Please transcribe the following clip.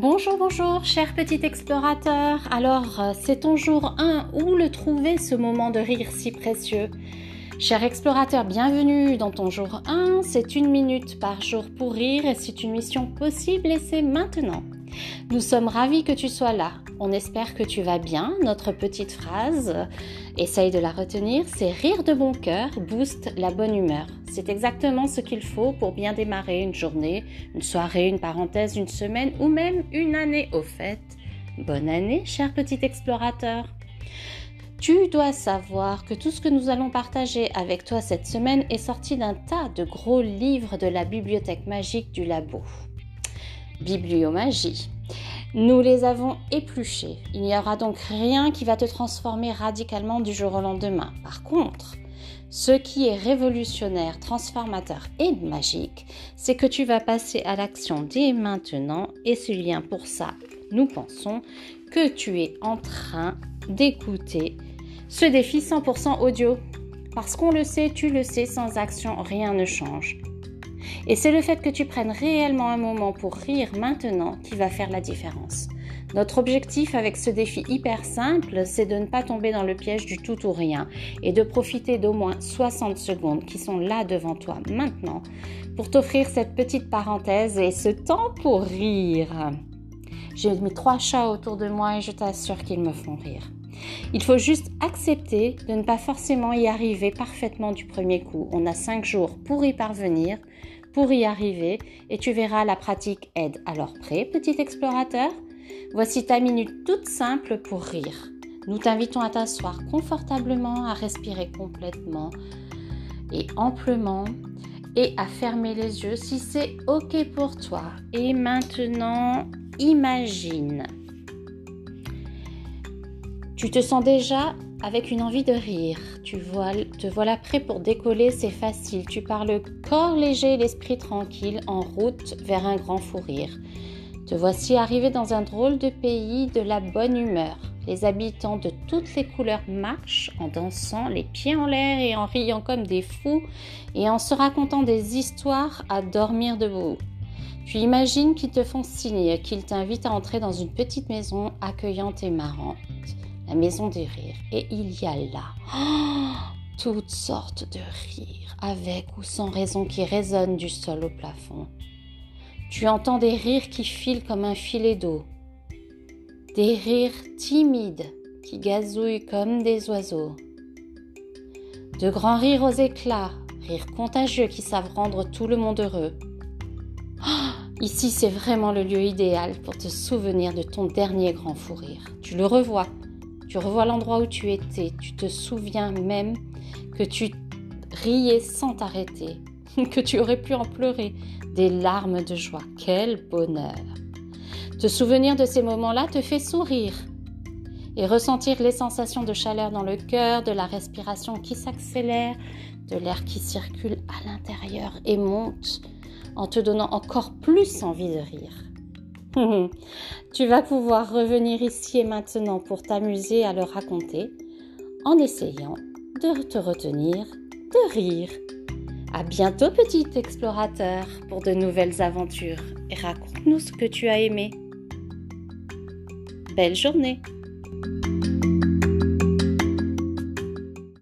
Bonjour, bonjour, cher petit explorateur. Alors, euh, c'est ton jour 1. Où le trouver ce moment de rire si précieux? Cher explorateur, bienvenue dans ton jour 1. C'est une minute par jour pour rire et c'est une mission possible et c'est maintenant. Nous sommes ravis que tu sois là. On espère que tu vas bien. Notre petite phrase, essaye de la retenir, c'est rire de bon cœur, booste la bonne humeur. C'est exactement ce qu'il faut pour bien démarrer une journée, une soirée, une parenthèse, une semaine ou même une année au fait. Bonne année, cher petit explorateur. Tu dois savoir que tout ce que nous allons partager avec toi cette semaine est sorti d'un tas de gros livres de la bibliothèque magique du labo. Bibliomagie. Nous les avons épluchés. Il n'y aura donc rien qui va te transformer radicalement du jour au lendemain. Par contre, ce qui est révolutionnaire, transformateur et magique, c'est que tu vas passer à l'action dès maintenant et c'est lien pour ça. Nous pensons que tu es en train d'écouter ce défi 100% audio. Parce qu'on le sait, tu le sais, sans action, rien ne change. Et c'est le fait que tu prennes réellement un moment pour rire maintenant qui va faire la différence. Notre objectif avec ce défi hyper simple, c'est de ne pas tomber dans le piège du tout ou rien et de profiter d'au moins 60 secondes qui sont là devant toi maintenant pour t'offrir cette petite parenthèse et ce temps pour rire. J'ai mis trois chats autour de moi et je t'assure qu'ils me font rire. Il faut juste accepter de ne pas forcément y arriver parfaitement du premier coup. On a cinq jours pour y parvenir, pour y arriver, et tu verras la pratique aide. Alors prêt, petit explorateur? Voici ta minute toute simple pour rire. Nous t'invitons à t'asseoir confortablement, à respirer complètement et amplement et à fermer les yeux si c'est OK pour toi. Et maintenant, imagine tu te sens déjà avec une envie de rire. Tu vois, te voilà prêt pour décoller, c'est facile. Tu parles corps léger, l'esprit tranquille, en route vers un grand fou rire. Te voici arrivé dans un drôle de pays de la bonne humeur. Les habitants de toutes les couleurs marchent en dansant, les pieds en l'air et en riant comme des fous et en se racontant des histoires à dormir debout. Tu imagines qu'ils te font signe, qu'ils t'invitent à entrer dans une petite maison accueillante et marrante la maison des rires. Et il y a là toutes sortes de rires, avec ou sans raison, qui résonnent du sol au plafond. Tu entends des rires qui filent comme un filet d'eau, des rires timides qui gazouillent comme des oiseaux, de grands rires aux éclats, rires contagieux qui savent rendre tout le monde heureux. Ici, c'est vraiment le lieu idéal pour te souvenir de ton dernier grand fou rire. Tu le revois tu revois l'endroit où tu étais, tu te souviens même que tu riais sans t'arrêter, que tu aurais pu en pleurer des larmes de joie. Quel bonheur Te souvenir de ces moments-là te fait sourire et ressentir les sensations de chaleur dans le cœur, de la respiration qui s'accélère, de l'air qui circule à l'intérieur et monte en te donnant encore plus envie de rire. tu vas pouvoir revenir ici et maintenant pour t'amuser à le raconter en essayant de te retenir de rire. À bientôt petit explorateur pour de nouvelles aventures et raconte-nous ce que tu as aimé. Belle journée